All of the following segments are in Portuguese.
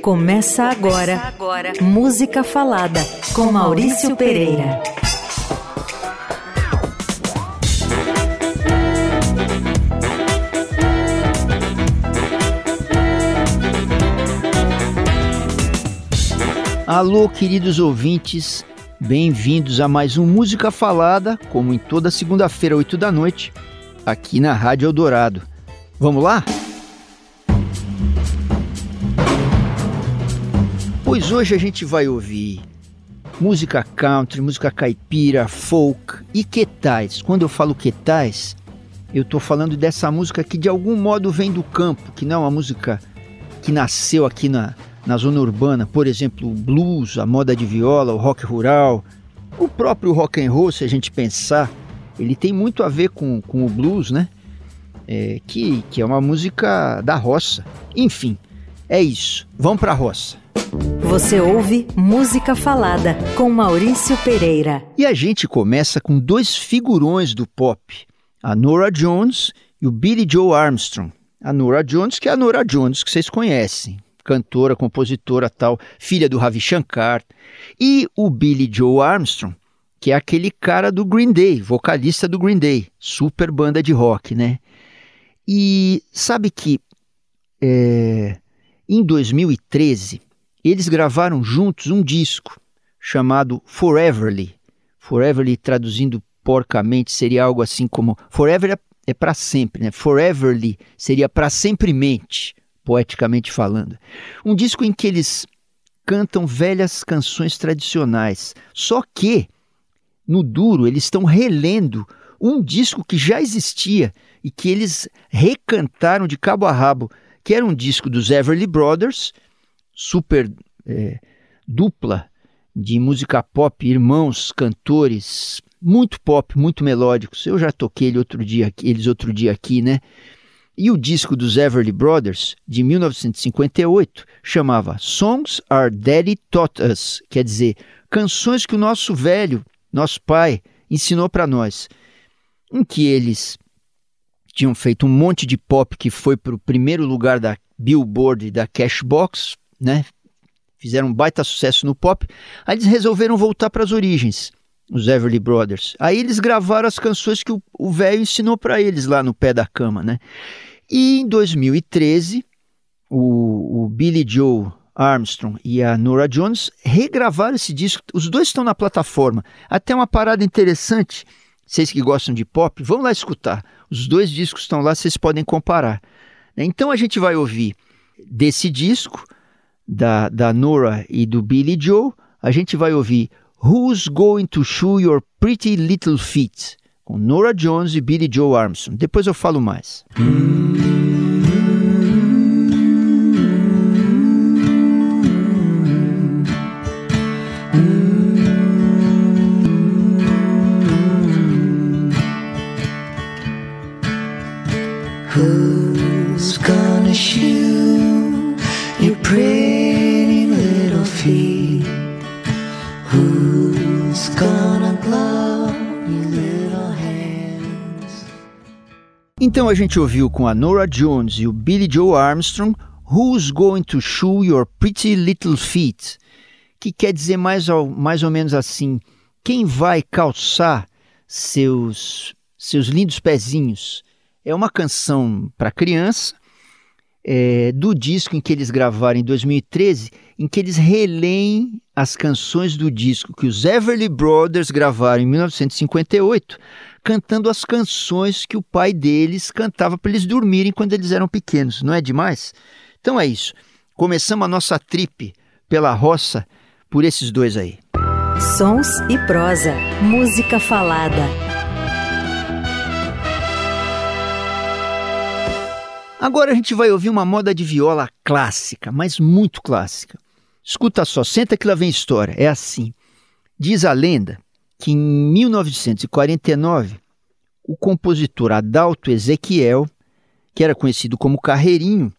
Começa agora, Começa agora. Música Falada com Maurício Pereira. Alô, queridos ouvintes, bem-vindos a mais um Música Falada, como em toda segunda-feira, 8 da noite, aqui na Rádio Eldorado. Vamos lá? Hoje a gente vai ouvir música country, música caipira, folk e quetais. Quando eu falo quetais, eu estou falando dessa música que de algum modo vem do campo, que não é uma música que nasceu aqui na, na zona urbana, por exemplo, o blues, a moda de viola, o rock rural, o próprio rock and roll, se a gente pensar, ele tem muito a ver com, com o blues, né? É, que, que é uma música da roça. Enfim, é isso. Vamos para a roça. Você ouve Música Falada com Maurício Pereira. E a gente começa com dois figurões do pop, a Nora Jones e o Billy Joe Armstrong. A Nora Jones, que é a Nora Jones que vocês conhecem, cantora, compositora tal, filha do Ravi Shankar, e o Billy Joe Armstrong, que é aquele cara do Green Day, vocalista do Green Day, super banda de rock, né? E sabe que é, em 2013 eles gravaram juntos um disco chamado Foreverly. Foreverly, traduzindo porcamente, seria algo assim como Forever é, é para sempre, né? Foreverly seria para sempremente, poeticamente falando. Um disco em que eles cantam velhas canções tradicionais. Só que no duro eles estão relendo um disco que já existia e que eles recantaram de cabo a rabo, que era um disco dos Everly Brothers super é, dupla de música pop, irmãos, cantores, muito pop, muito melódicos. Eu já toquei ele outro dia, eles outro dia aqui, né? E o disco dos Everly Brothers, de 1958, chamava Songs Our Daddy Taught Us, quer dizer, canções que o nosso velho, nosso pai, ensinou para nós, em que eles tinham feito um monte de pop que foi para o primeiro lugar da Billboard e da Cashbox, né? Fizeram um baita sucesso no pop. Aí eles resolveram voltar para as origens, os Everly Brothers. Aí eles gravaram as canções que o velho ensinou para eles lá no pé da cama, né? E em 2013, o, o Billy Joe Armstrong e a Nora Jones regravaram esse disco. Os dois estão na plataforma. Até uma parada interessante. Vocês que gostam de pop, vão lá escutar. Os dois discos estão lá, vocês podem comparar. Então a gente vai ouvir desse disco da, da Nora e do Billy Joe, a gente vai ouvir Who's Going to Show Your Pretty Little Feet, com Nora Jones e Billy Joe Armstrong. Depois eu falo mais. Who's Então a gente ouviu com a Nora Jones e o Billy Joe Armstrong Who's Going to Shoe Your Pretty Little Feet? Que quer dizer mais ou, mais ou menos assim: quem vai calçar seus, seus lindos pezinhos? É uma canção para criança é, do disco em que eles gravaram em 2013, em que eles releem as canções do disco que os Everly Brothers gravaram em 1958, cantando as canções que o pai deles cantava para eles dormirem quando eles eram pequenos. Não é demais? Então é isso. Começamos a nossa trip pela roça por esses dois aí. Sons e prosa, música falada. Agora a gente vai ouvir uma moda de viola clássica, mas muito clássica. Escuta só, senta que lá vem história. É assim. Diz a lenda que em 1949 o compositor Adalto Ezequiel, que era conhecido como Carreirinho,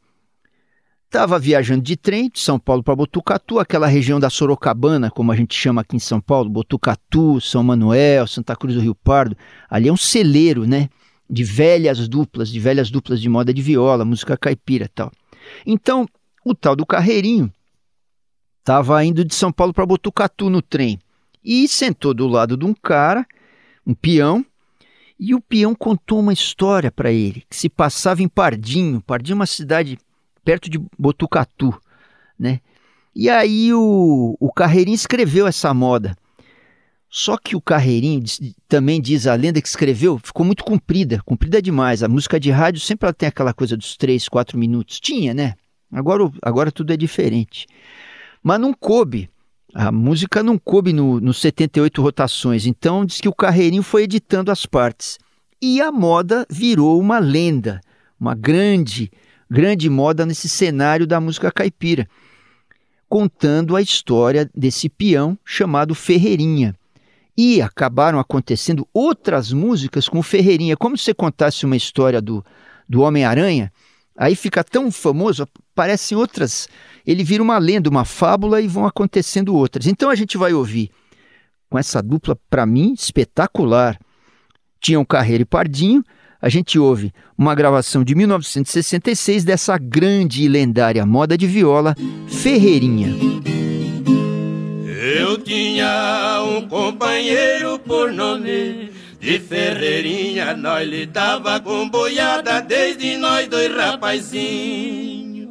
estava viajando de trem de São Paulo para Botucatu, aquela região da Sorocabana, como a gente chama aqui em São Paulo, Botucatu, São Manuel, Santa Cruz do Rio Pardo. Ali é um celeiro, né? de velhas duplas, de velhas duplas de moda de viola, música caipira tal. Então, o tal do Carreirinho estava indo de São Paulo para Botucatu no trem e sentou do lado de um cara, um peão, e o peão contou uma história para ele que se passava em Pardinho. Pardinho é uma cidade perto de Botucatu, né? E aí o, o Carreirinho escreveu essa moda. Só que o Carreirinho, também diz a lenda que escreveu, ficou muito comprida, comprida demais. A música de rádio sempre ela tem aquela coisa dos três, quatro minutos. Tinha, né? Agora, agora tudo é diferente. Mas não coube. A música não coube nos no 78 rotações. Então diz que o Carreirinho foi editando as partes. E a moda virou uma lenda, uma grande, grande moda nesse cenário da música caipira, contando a história desse peão chamado Ferreirinha e acabaram acontecendo outras músicas com o Ferreirinha. Como se você contasse uma história do, do Homem-Aranha, aí fica tão famoso, parecem outras. Ele vira uma lenda, uma fábula e vão acontecendo outras. Então a gente vai ouvir com essa dupla, para mim, espetacular. Tinham Carreira e Pardinho. A gente ouve uma gravação de 1966 dessa grande e lendária moda de viola, Ferreirinha. Eu tinha um companheiro por nome de Ferreirinha, nós lidava com boiada desde nós dois rapazinhos.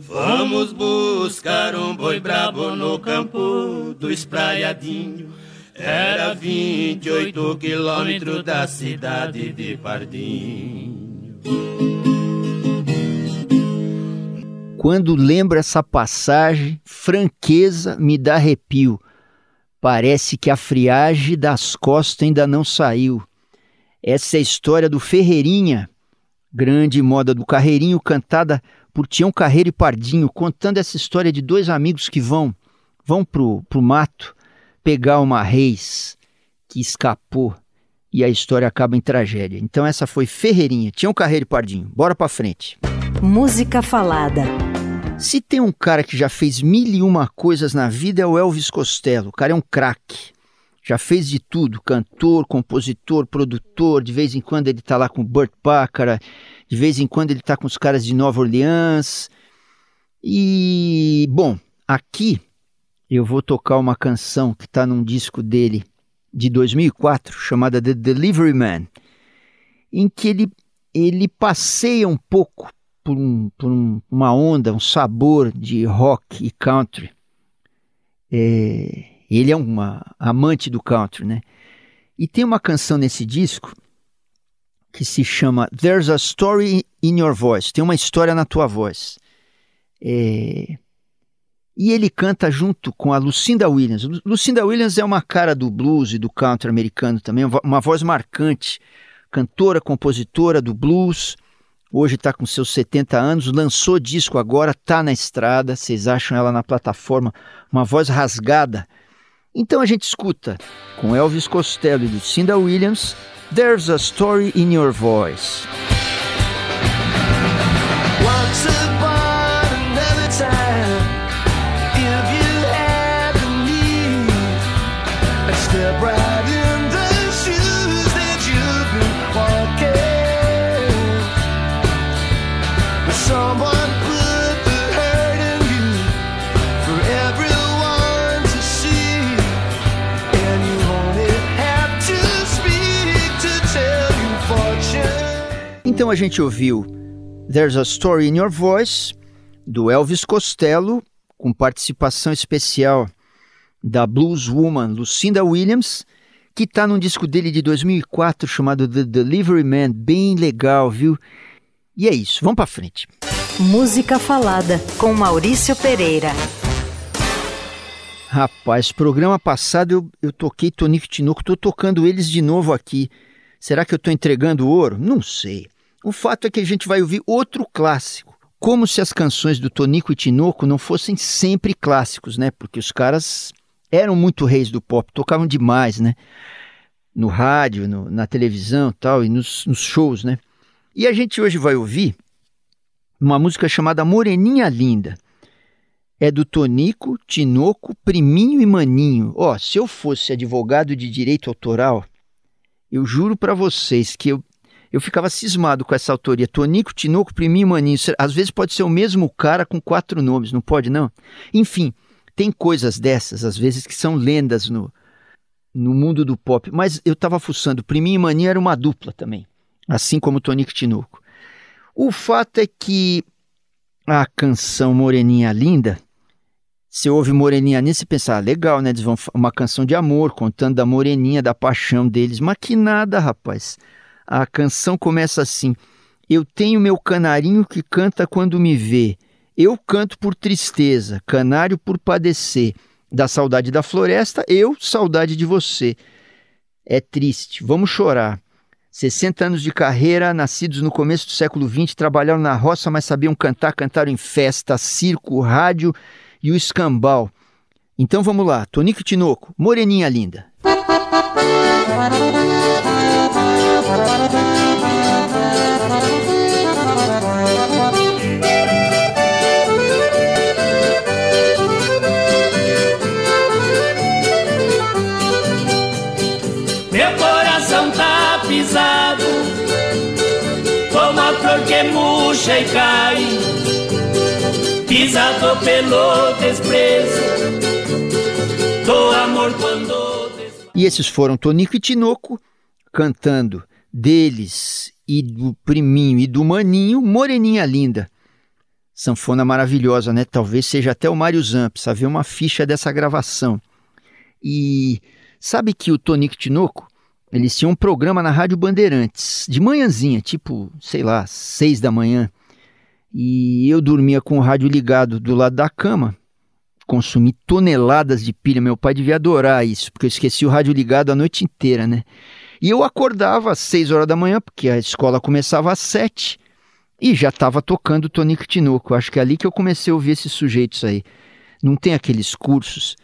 Vamos buscar um boi brabo no campo do espraiadinho. Era 28 quilômetros da cidade de Pardinho. Quando lembro essa passagem, franqueza me dá arrepio. Parece que a friagem das costas ainda não saiu. Essa é a história do Ferreirinha, grande moda do Carreirinho, cantada por Tião Carreiro e Pardinho, contando essa história de dois amigos que vão vão pro, pro mato pegar uma reis que escapou e a história acaba em tragédia. Então essa foi Ferreirinha, Tião Carreiro e Pardinho. Bora pra frente. Música falada. Se tem um cara que já fez mil e uma coisas na vida é o Elvis Costello. O cara é um craque. Já fez de tudo: cantor, compositor, produtor. De vez em quando ele está lá com o Burt Bacharach. De vez em quando ele está com os caras de Nova Orleans. E, bom, aqui eu vou tocar uma canção que está num disco dele de 2004 chamada The Delivery Man, em que ele, ele passeia um pouco por, um, por um, uma onda, um sabor de rock e country. É, ele é uma amante do country, né? E tem uma canção nesse disco que se chama There's a Story in Your Voice. Tem uma história na tua voz. É, e ele canta junto com a Lucinda Williams. Lucinda Williams é uma cara do blues e do country americano também, uma voz marcante, cantora, compositora do blues hoje está com seus 70 anos, lançou disco agora, está na estrada, vocês acham ela na plataforma, uma voz rasgada. Então a gente escuta com Elvis Costello e Lucinda Williams, There's a Story in Your Voice. Então a gente ouviu There's a Story in Your Voice, do Elvis Costello, com participação especial da blues woman Lucinda Williams, que está num disco dele de 2004 chamado The Delivery Man, bem legal, viu? E é isso, vamos para frente. Música Falada, com Maurício Pereira. Rapaz, programa passado eu, eu toquei Tonico Tinoco, estou tocando eles de novo aqui. Será que eu estou entregando ouro? Não sei. O fato é que a gente vai ouvir outro clássico. Como se as canções do Tonico e Tinoco não fossem sempre clássicos, né? Porque os caras eram muito reis do pop, tocavam demais, né? No rádio, no, na televisão tal, e nos, nos shows, né? E a gente hoje vai ouvir uma música chamada Moreninha Linda. É do Tonico, Tinoco, Priminho e Maninho. Ó, oh, se eu fosse advogado de direito autoral, eu juro para vocês que eu eu ficava cismado com essa autoria. Tonico, Tinoco, Priminho, Maninho. Às vezes pode ser o mesmo cara com quatro nomes, não pode não? Enfim, tem coisas dessas, às vezes, que são lendas no, no mundo do pop. Mas eu estava fuçando, Priminho e Maninho era uma dupla também, assim como Tonico e Tinoco. O fato é que a canção Moreninha Linda, você ouve Moreninha Linda, você pensa, ah, legal, né? Eles vão uma canção de amor, contando da moreninha, da paixão deles. Mas que nada, rapaz. A canção começa assim: Eu tenho meu canarinho que canta quando me vê. Eu canto por tristeza, canário por padecer. Da saudade da floresta, eu saudade de você. É triste, vamos chorar. 60 anos de carreira, nascidos no começo do século XX, trabalharam na roça, mas sabiam cantar, cantaram em festa, circo, rádio e o escambau. Então vamos lá, Tonico Tinoco, Moreninha Linda. Murcha e cai Pisado pelo desprezo Do amor quando e esses foram Tonico e Tinoco cantando deles e do priminho e do maninho Moreninha Linda. Sanfona maravilhosa, né? Talvez seja até o Mário Zamps, havia uma ficha dessa gravação. E sabe que o Tonico Tinoco, eles tinham um programa na Rádio Bandeirantes, de manhãzinha, tipo, sei lá, seis da manhã. E eu dormia com o rádio ligado do lado da cama consumi toneladas de pilha. Meu pai devia adorar isso, porque eu esqueci o rádio ligado a noite inteira, né? E eu acordava às seis horas da manhã, porque a escola começava às sete, e já estava tocando Tonico Tinoco. Acho que é ali que eu comecei a ouvir esses sujeitos aí. Não tem aqueles cursos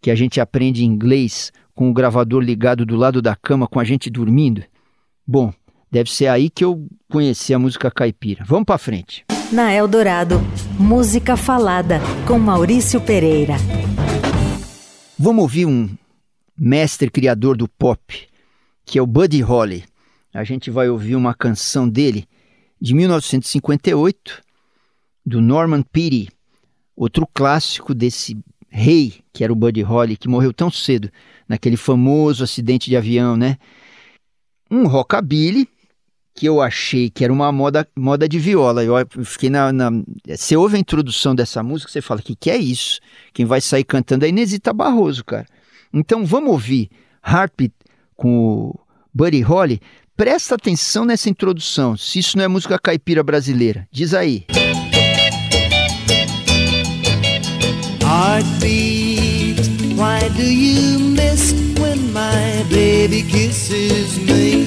que a gente aprende inglês com o gravador ligado do lado da cama com a gente dormindo? Bom, deve ser aí que eu conheci a música caipira. Vamos para frente na Eldorado. Música Falada, com Maurício Pereira. Vamos ouvir um mestre criador do pop, que é o Buddy Holly. A gente vai ouvir uma canção dele de 1958, do Norman Peary, outro clássico desse rei que era o Buddy Holly, que morreu tão cedo naquele famoso acidente de avião, né? Um rockabilly que eu achei que era uma moda, moda de viola. Eu fiquei na, na, Você ouve a introdução dessa música, você fala: que que é isso? Quem vai sair cantando é Inesita Barroso, cara. Então vamos ouvir Heartbeat com o Buddy Holly. Presta atenção nessa introdução, se isso não é música caipira brasileira. Diz aí. Heartbeat, why do you miss when my baby kisses me?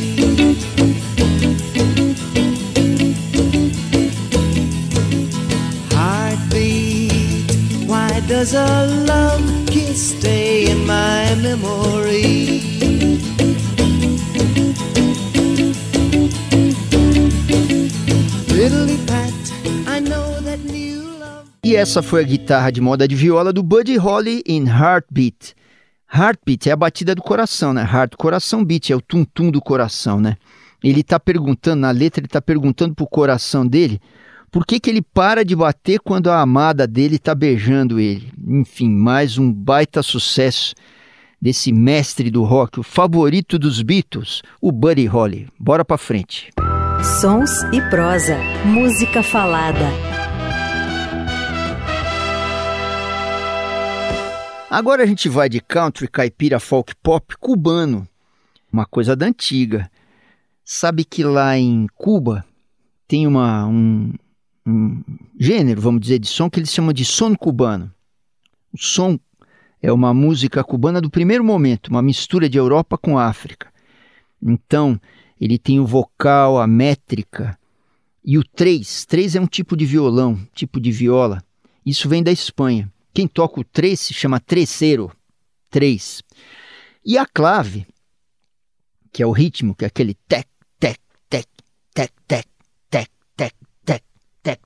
Heartbeat, why does a love kiss stay in my memory? E essa foi a guitarra de moda de viola do Buddy Holly em Heartbeat. Heartbeat é a batida do coração, né? Heart, coração beat, é o tum-tum do coração, né? Ele está perguntando, na letra, ele está perguntando pro coração dele por que, que ele para de bater quando a amada dele está beijando ele? Enfim, mais um baita sucesso desse mestre do rock, o favorito dos Beatles, o Buddy Holly. Bora pra frente. Sons e prosa, música falada. Agora a gente vai de country, caipira, folk pop cubano, uma coisa da antiga. Sabe que lá em Cuba tem uma, um, um gênero, vamos dizer, de som que eles chamam de som cubano. O som é uma música cubana do primeiro momento, uma mistura de Europa com África. Então, ele tem o vocal, a métrica e o três. Três é um tipo de violão, tipo de viola. Isso vem da Espanha. Quem toca o três se chama terceiro. Três. E a clave, que é o ritmo, que é aquele tec, tec, tec, tec, tec, tec,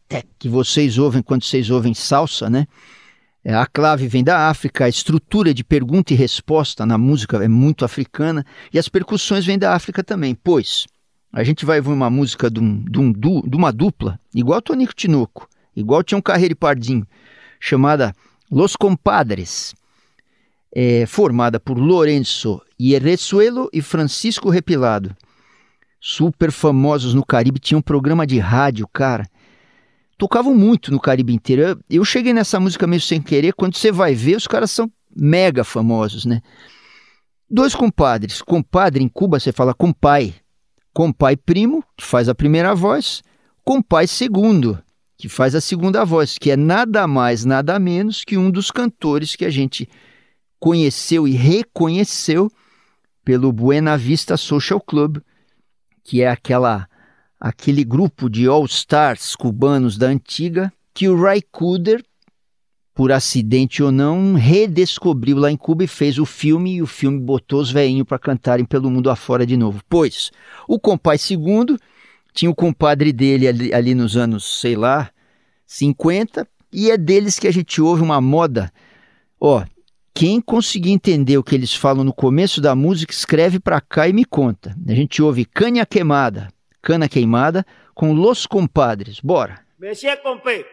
tec, que vocês ouvem quando vocês ouvem salsa, né? É, a clave vem da África, a estrutura de pergunta e resposta na música é muito africana e as percussões vêm da África também, pois a gente vai ouvir uma música de, um, de, um, de uma dupla, igual Tonico Tinoco, igual tinha um Carreiro e Pardinho, chamada Los Compadres, é, formada por Lourenço Ierrezuelo e Francisco Repilado. Super famosos no Caribe, tinha um programa de rádio, cara. Tocavam muito no Caribe inteiro. Eu, eu cheguei nessa música meio sem querer, quando você vai ver, os caras são mega famosos, né? Dois compadres. Compadre em Cuba você fala compai. Compai primo, que faz a primeira voz. Compai segundo, que faz a segunda voz, que é nada mais, nada menos que um dos cantores que a gente conheceu e reconheceu pelo Buena Vista Social Club, que é aquela aquele grupo de all-stars cubanos da antiga que o Ray Cooder por acidente ou não, redescobriu lá em Cuba e fez o filme, e o filme botou os veinhos para cantarem pelo mundo afora de novo. Pois, o compadre segundo tinha o compadre dele ali, ali nos anos, sei lá, 50, e é deles que a gente ouve uma moda. Ó, quem conseguir entender o que eles falam no começo da música, escreve para cá e me conta. A gente ouve Canha Queimada, Cana Queimada, com Los Compadres. Bora! Monsieur Compé,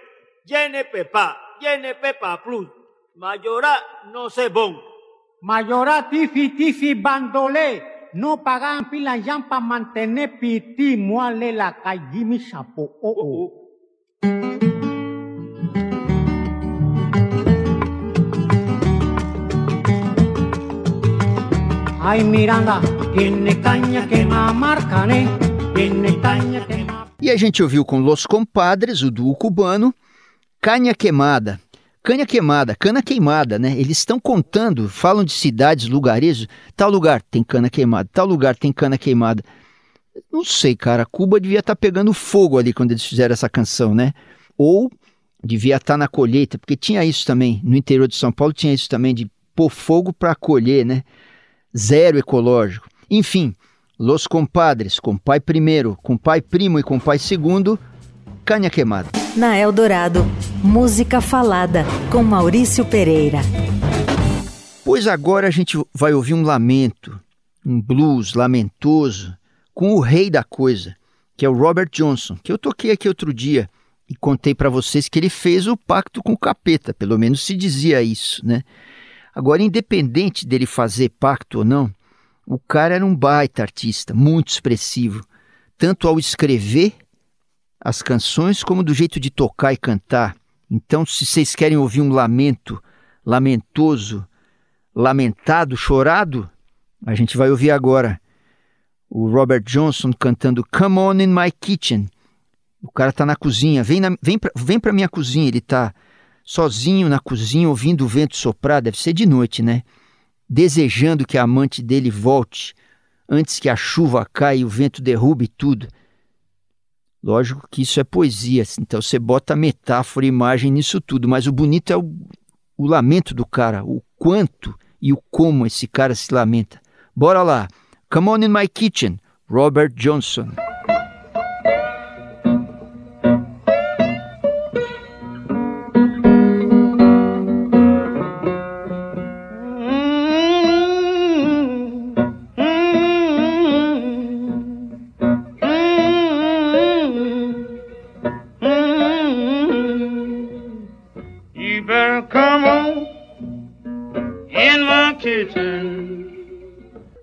Pepa tiene Pepa Plus. Mayora no se bon. Mayora tifi tifi bandolé. No pagan pila yan pa mantener piti muale la calle mi chapo. Oh, oh. Ay Miranda, tiene caña que mamarcané, tiene caña que E a gente ouviu com Los Compadres, o duo cubano, Canha queimada. Canha queimada, cana queimada, né? Eles estão contando, falam de cidades, lugarejos. Tal lugar tem cana queimada, tal lugar tem cana queimada. Não sei, cara. Cuba devia estar tá pegando fogo ali quando eles fizeram essa canção, né? Ou devia estar tá na colheita, porque tinha isso também. No interior de São Paulo tinha isso também de pôr fogo para colher, né? Zero ecológico. Enfim, Los Compadres, com pai primeiro, com pai primo e com pai segundo, Canha Queimada. Na Eldorado, música falada com Maurício Pereira. Pois agora a gente vai ouvir um lamento, um blues lamentoso, com o rei da coisa, que é o Robert Johnson, que eu toquei aqui outro dia e contei para vocês que ele fez o pacto com o capeta, pelo menos se dizia isso, né? Agora, independente dele fazer pacto ou não, o cara era um baita artista, muito expressivo, tanto ao escrever as canções como do jeito de tocar e cantar. Então, se vocês querem ouvir um lamento lamentoso, lamentado, chorado, a gente vai ouvir agora o Robert Johnson cantando Come On in My Kitchen. O cara tá na cozinha, vem, na, vem, vem minha cozinha, ele tá sozinho na cozinha ouvindo o vento soprar, deve ser de noite, né? Desejando que a amante dele volte antes que a chuva caia e o vento derrube tudo. Lógico que isso é poesia, assim, então você bota metáfora, imagem nisso tudo, mas o bonito é o, o lamento do cara, o quanto e o como esse cara se lamenta. Bora lá. Come on in my kitchen, Robert Johnson.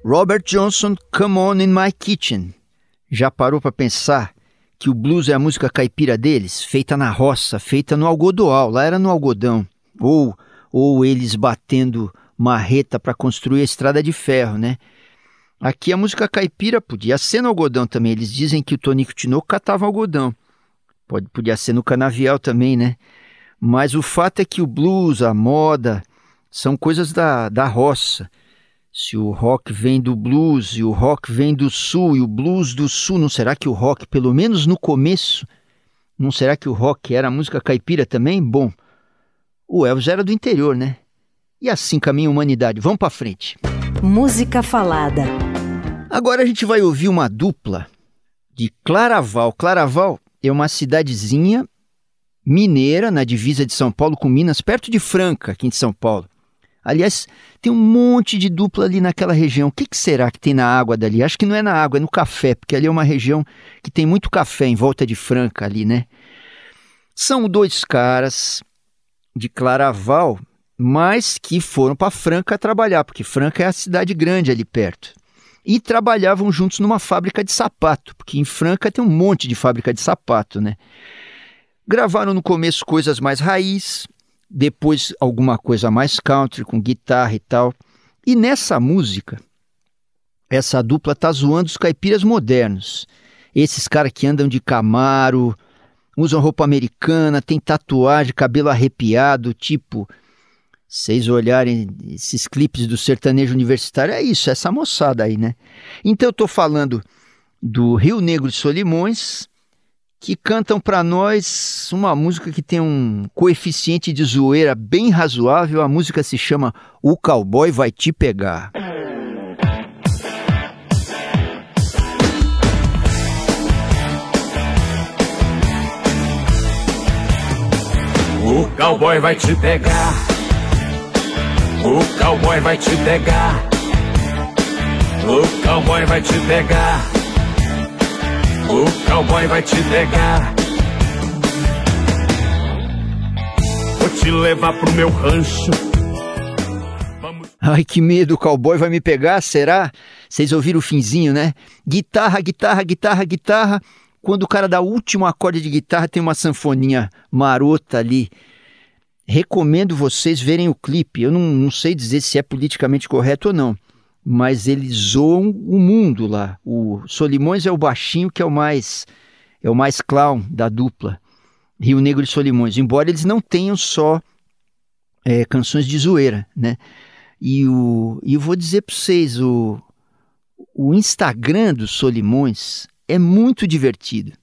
Robert Johnson, Come On in My Kitchen. Já parou para pensar que o blues é a música caipira deles, feita na roça, feita no algodoal, lá era no algodão, ou ou eles batendo marreta para construir a estrada de ferro, né? Aqui a música caipira podia ser no algodão também. Eles dizem que o Tonico Tinoco catava algodão. Pode, podia ser no canavial também, né? Mas o fato é que o blues, a moda, são coisas da, da roça se o rock vem do blues e o rock vem do sul e o blues do sul, não será que o rock, pelo menos no começo, não será que o rock era música caipira também? Bom, o Elvis era do interior, né? E assim caminha a humanidade. Vamos para frente. Música falada. Agora a gente vai ouvir uma dupla de Claraval. Claraval é uma cidadezinha mineira na divisa de São Paulo com Minas, perto de Franca, aqui em São Paulo. Aliás, tem um monte de dupla ali naquela região. O que, que, será que tem na água dali? Acho que não é na água, é no café, porque ali é uma região que tem muito café em volta de Franca ali, né? São dois caras de Claraval, mas que foram para Franca trabalhar, porque Franca é a cidade grande ali perto. E trabalhavam juntos numa fábrica de sapato, porque em Franca tem um monte de fábrica de sapato, né? Gravaram no começo coisas mais raiz, depois alguma coisa mais country, com guitarra e tal. E nessa música, essa dupla tá zoando os caipiras modernos. Esses caras que andam de Camaro, usam roupa americana, tem tatuagem, cabelo arrepiado, tipo. Vocês olharem esses clipes do sertanejo universitário, é isso, é essa moçada aí, né? Então eu tô falando do Rio Negro de Solimões, que cantam para nós uma música que tem um coeficiente de zoeira bem razoável. A música se chama O Cowboy Vai Te Pegar. O cowboy vai te pegar. O cowboy vai te pegar. O cowboy vai te pegar. O cowboy vai te pegar. Vou te levar pro meu rancho. Ai, que medo, o cowboy vai me pegar, será? Vocês ouviram o finzinho, né? Guitarra, guitarra, guitarra, guitarra. Quando o cara dá o último acorde de guitarra, tem uma sanfoninha marota ali. Recomendo vocês verem o clipe. Eu não, não sei dizer se é politicamente correto ou não mas eles zoam o mundo lá. O Solimões é o baixinho que é o mais é o mais clown da dupla. Rio Negro e Solimões, embora eles não tenham só é, canções de zoeira, né? E, o, e eu vou dizer para vocês, o, o Instagram do Solimões é muito divertido.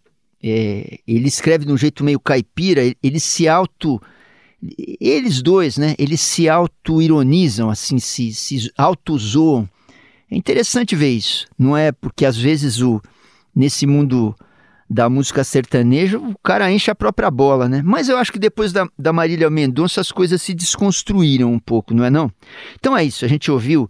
É, ele escreve de um jeito meio caipira, ele se auto eles dois, né, eles se auto-ironizam, assim, se, se auto-zoam. É interessante ver isso, não é? Porque às vezes o, nesse mundo da música sertaneja, o cara enche a própria bola, né? Mas eu acho que depois da, da Marília Mendonça as coisas se desconstruíram um pouco, não é não? Então é isso, a gente ouviu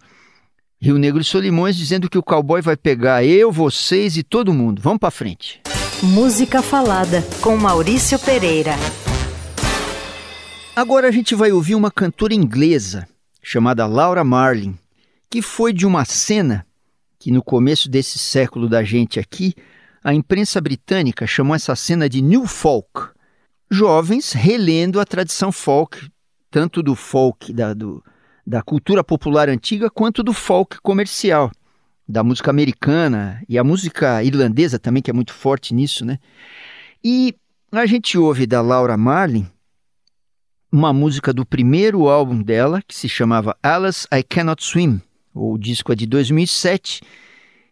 Rio Negro e Solimões dizendo que o cowboy vai pegar eu, vocês e todo mundo. Vamos para frente. Música Falada, com Maurício Pereira. Agora a gente vai ouvir uma cantora inglesa chamada Laura Marlin, que foi de uma cena que no começo desse século da gente aqui, a imprensa britânica chamou essa cena de New Folk. Jovens relendo a tradição folk, tanto do folk da, do, da cultura popular antiga quanto do folk comercial, da música americana e a música irlandesa também, que é muito forte nisso, né? E a gente ouve da Laura Marlin uma música do primeiro álbum dela, que se chamava Alice I Cannot Swim. O disco é de 2007.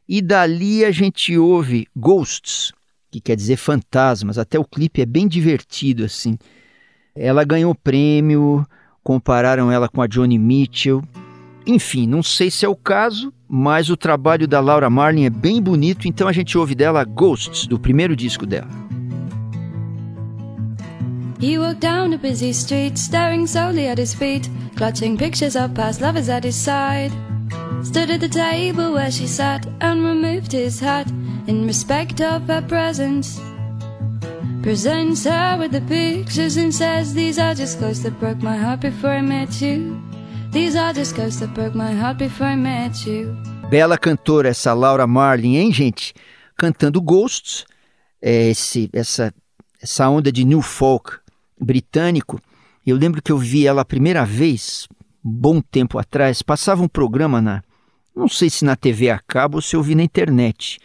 E dali a gente ouve Ghosts, que quer dizer fantasmas. Até o clipe é bem divertido assim. Ela ganhou prêmio, compararam ela com a Johnny Mitchell. Enfim, não sei se é o caso, mas o trabalho da Laura Marlin é bem bonito, então a gente ouve dela Ghosts, do primeiro disco dela. He walked down a busy street, staring solely at his feet, clutching pictures of past lovers at his side. Stood at the table where she sat and removed his hat in respect of her presence. Presents her with the pictures and says, These are just ghosts that broke my heart before I met you. These are just ghosts that broke my heart before I met you. Bela cantora essa Laura Marlin, hein, gente? Cantando Ghosts, esse, essa, essa onda de new folk britânico. Eu lembro que eu vi ela a primeira vez, bom tempo atrás, passava um programa na, não sei se na TV a cabo ou se eu vi na internet.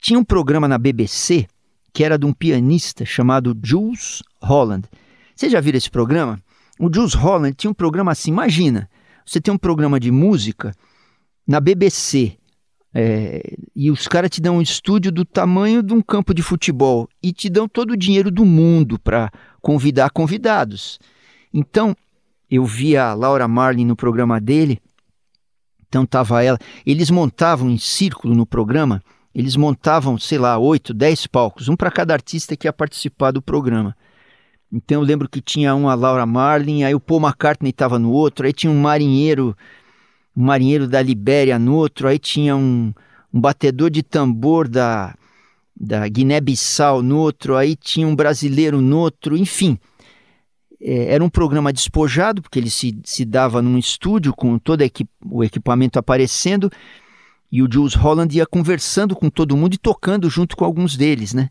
Tinha um programa na BBC que era de um pianista chamado Jules Holland. Você já viram esse programa? O Jules Holland tinha um programa assim, imagina, você tem um programa de música na BBC, é, e os caras te dão um estúdio do tamanho de um campo de futebol e te dão todo o dinheiro do mundo para convidar convidados. Então, eu vi a Laura Marlin no programa dele, então tava ela, eles montavam em círculo no programa, eles montavam, sei lá, oito, dez palcos, um para cada artista que ia participar do programa. Então eu lembro que tinha um a Laura Marlin, aí o Paul McCartney estava no outro, aí tinha um marinheiro, um marinheiro da Libéria no outro, aí tinha um, um batedor de tambor da, da Guiné-Bissau no outro, aí tinha um brasileiro no outro, enfim. É, era um programa despojado, porque ele se, se dava num estúdio com todo equi o equipamento aparecendo, e o Jules Holland ia conversando com todo mundo e tocando junto com alguns deles, né?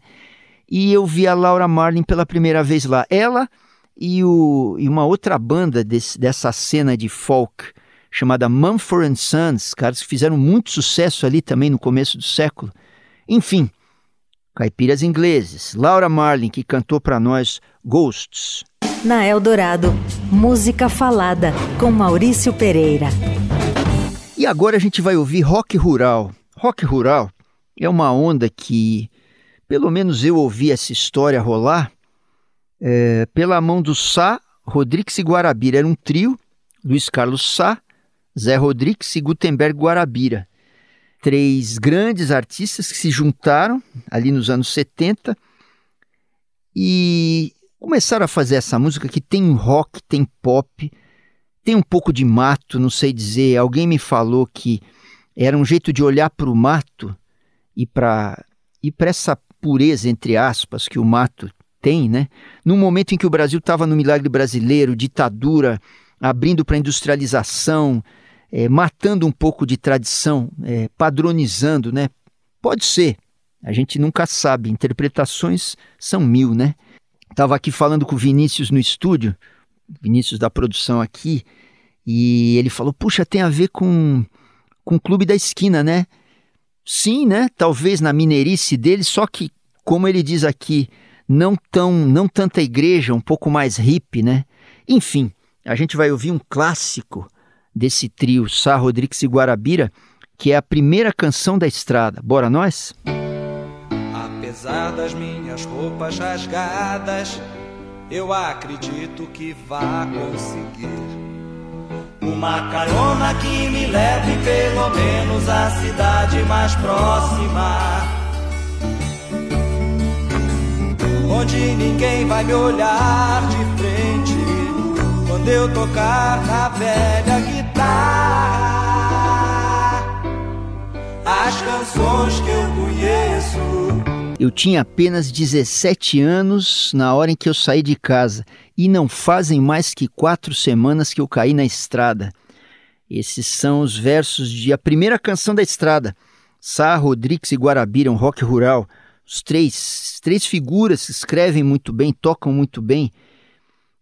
E eu vi a Laura Marlin pela primeira vez lá. Ela e, o, e uma outra banda desse, dessa cena de folk chamada Mumford Sons, caras que fizeram muito sucesso ali também no começo do século. Enfim, caipiras ingleses. Laura Marlin, que cantou para nós Ghosts. Na Eldorado, música falada com Maurício Pereira. E agora a gente vai ouvir rock rural. Rock rural é uma onda que, pelo menos eu ouvi essa história rolar, é, pela mão do Sá, Rodrigues e Guarabira. Era um trio, Luiz Carlos Sá, Zé Rodrigues e Gutenberg Guarabira. Três grandes artistas que se juntaram ali nos anos 70 e começaram a fazer essa música que tem rock, tem pop, tem um pouco de mato, não sei dizer. Alguém me falou que era um jeito de olhar para o mato e para e para essa pureza entre aspas que o mato tem, né? Num momento em que o Brasil estava no milagre brasileiro, ditadura, abrindo para industrialização, é, matando um pouco de tradição, é, padronizando, né? Pode ser, a gente nunca sabe. Interpretações são mil, né? Estava aqui falando com o Vinícius no estúdio, Vinícius da produção aqui, e ele falou: puxa, tem a ver com, com o Clube da Esquina, né? Sim, né? Talvez na mineirice dele, só que, como ele diz aqui, não tão não tanta igreja, um pouco mais hippie, né? Enfim, a gente vai ouvir um clássico desse trio Sá Rodrigues e Guarabira, que é a primeira canção da estrada. Bora nós? Apesar das minhas roupas rasgadas, eu acredito que vá conseguir. Uma carona que me leve pelo menos à cidade mais próxima. Onde ninguém vai me olhar de frente quando eu tocar na velha guitarra. As canções que eu conheço eu tinha apenas 17 anos na hora em que eu saí de casa e não fazem mais que quatro semanas que eu caí na estrada. Esses são os versos de a primeira canção da estrada. Sá, Rodrigues e Guarabira, um rock rural. Os três, três figuras escrevem muito bem, tocam muito bem.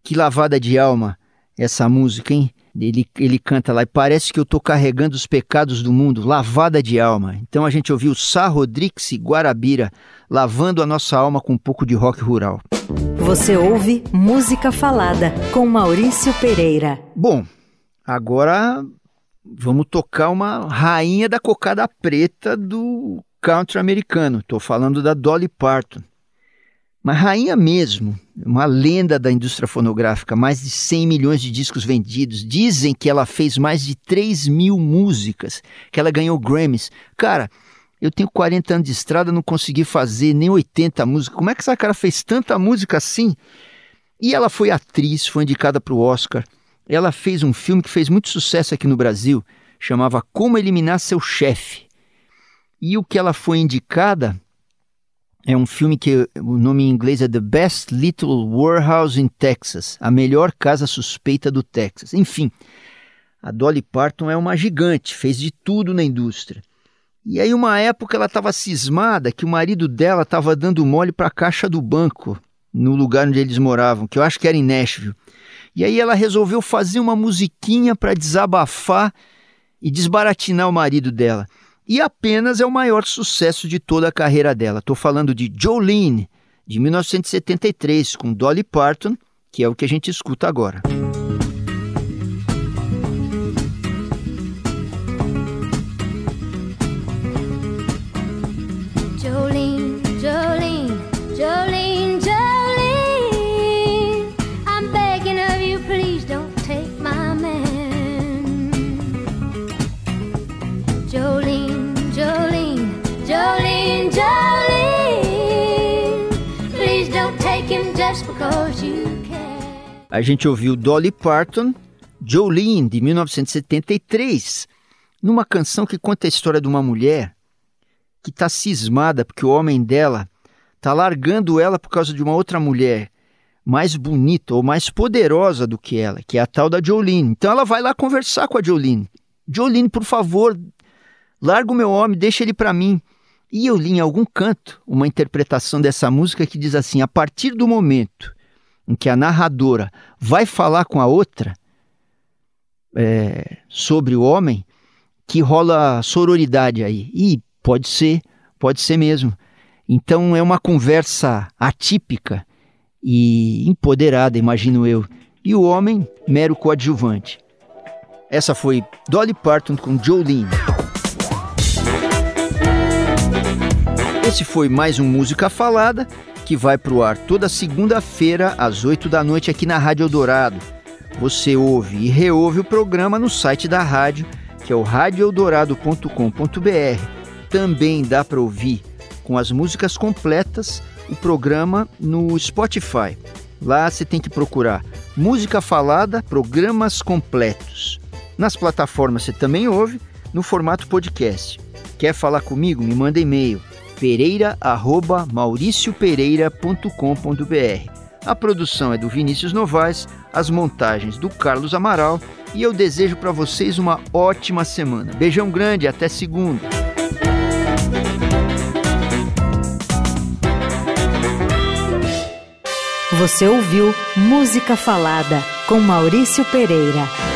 Que lavada de alma essa música, hein? Ele, ele canta lá, e parece que eu estou carregando os pecados do mundo, lavada de alma. Então a gente ouviu Sá Rodrigues e Guarabira, lavando a nossa alma com um pouco de rock rural. Você ouve Música Falada com Maurício Pereira. Bom, agora vamos tocar uma rainha da cocada preta do country americano. Estou falando da Dolly Parton. Uma rainha mesmo, uma lenda da indústria fonográfica, mais de 100 milhões de discos vendidos. Dizem que ela fez mais de 3 mil músicas, que ela ganhou Grammys. Cara, eu tenho 40 anos de estrada, não consegui fazer nem 80 músicas. Como é que essa cara fez tanta música assim? E ela foi atriz, foi indicada para o Oscar. Ela fez um filme que fez muito sucesso aqui no Brasil, chamava Como Eliminar Seu Chefe. E o que ela foi indicada é um filme que o nome em inglês é The Best Little Warehouse in Texas, a melhor casa suspeita do Texas. Enfim, a Dolly Parton é uma gigante, fez de tudo na indústria. E aí uma época ela estava cismada que o marido dela estava dando mole para a caixa do banco no lugar onde eles moravam, que eu acho que era em Nashville. E aí ela resolveu fazer uma musiquinha para desabafar e desbaratinar o marido dela e apenas é o maior sucesso de toda a carreira dela. Estou falando de Jolene, de 1973, com Dolly Parton, que é o que a gente escuta agora. Because you A gente ouviu Dolly Parton, Jolene, de 1973, numa canção que conta a história de uma mulher que está cismada porque o homem dela está largando ela por causa de uma outra mulher mais bonita ou mais poderosa do que ela, que é a tal da Jolene. Então ela vai lá conversar com a Jolene. Jolene, por favor, larga o meu homem, deixa ele para mim. E eu li em algum canto uma interpretação dessa música que diz assim: a partir do momento em que a narradora vai falar com a outra é, sobre o homem, que rola sororidade aí. E pode ser, pode ser mesmo. Então é uma conversa atípica e empoderada, imagino eu. E o homem, mero coadjuvante. Essa foi Dolly Parton com Jolene. Esse foi mais um Música Falada, que vai para o ar toda segunda-feira, às 8 da noite, aqui na Rádio Eldorado. Você ouve e reouve o programa no site da rádio, que é o radioeldorado.com.br. Também dá para ouvir com as músicas completas o programa no Spotify. Lá você tem que procurar Música Falada, Programas Completos. Nas plataformas você também ouve no formato podcast. Quer falar comigo? Me manda e-mail pereira@mauriciopereira.com.br. A produção é do Vinícius Novaes, as montagens do Carlos Amaral e eu desejo para vocês uma ótima semana. Beijão grande, até segunda. Você ouviu Música Falada com Maurício Pereira.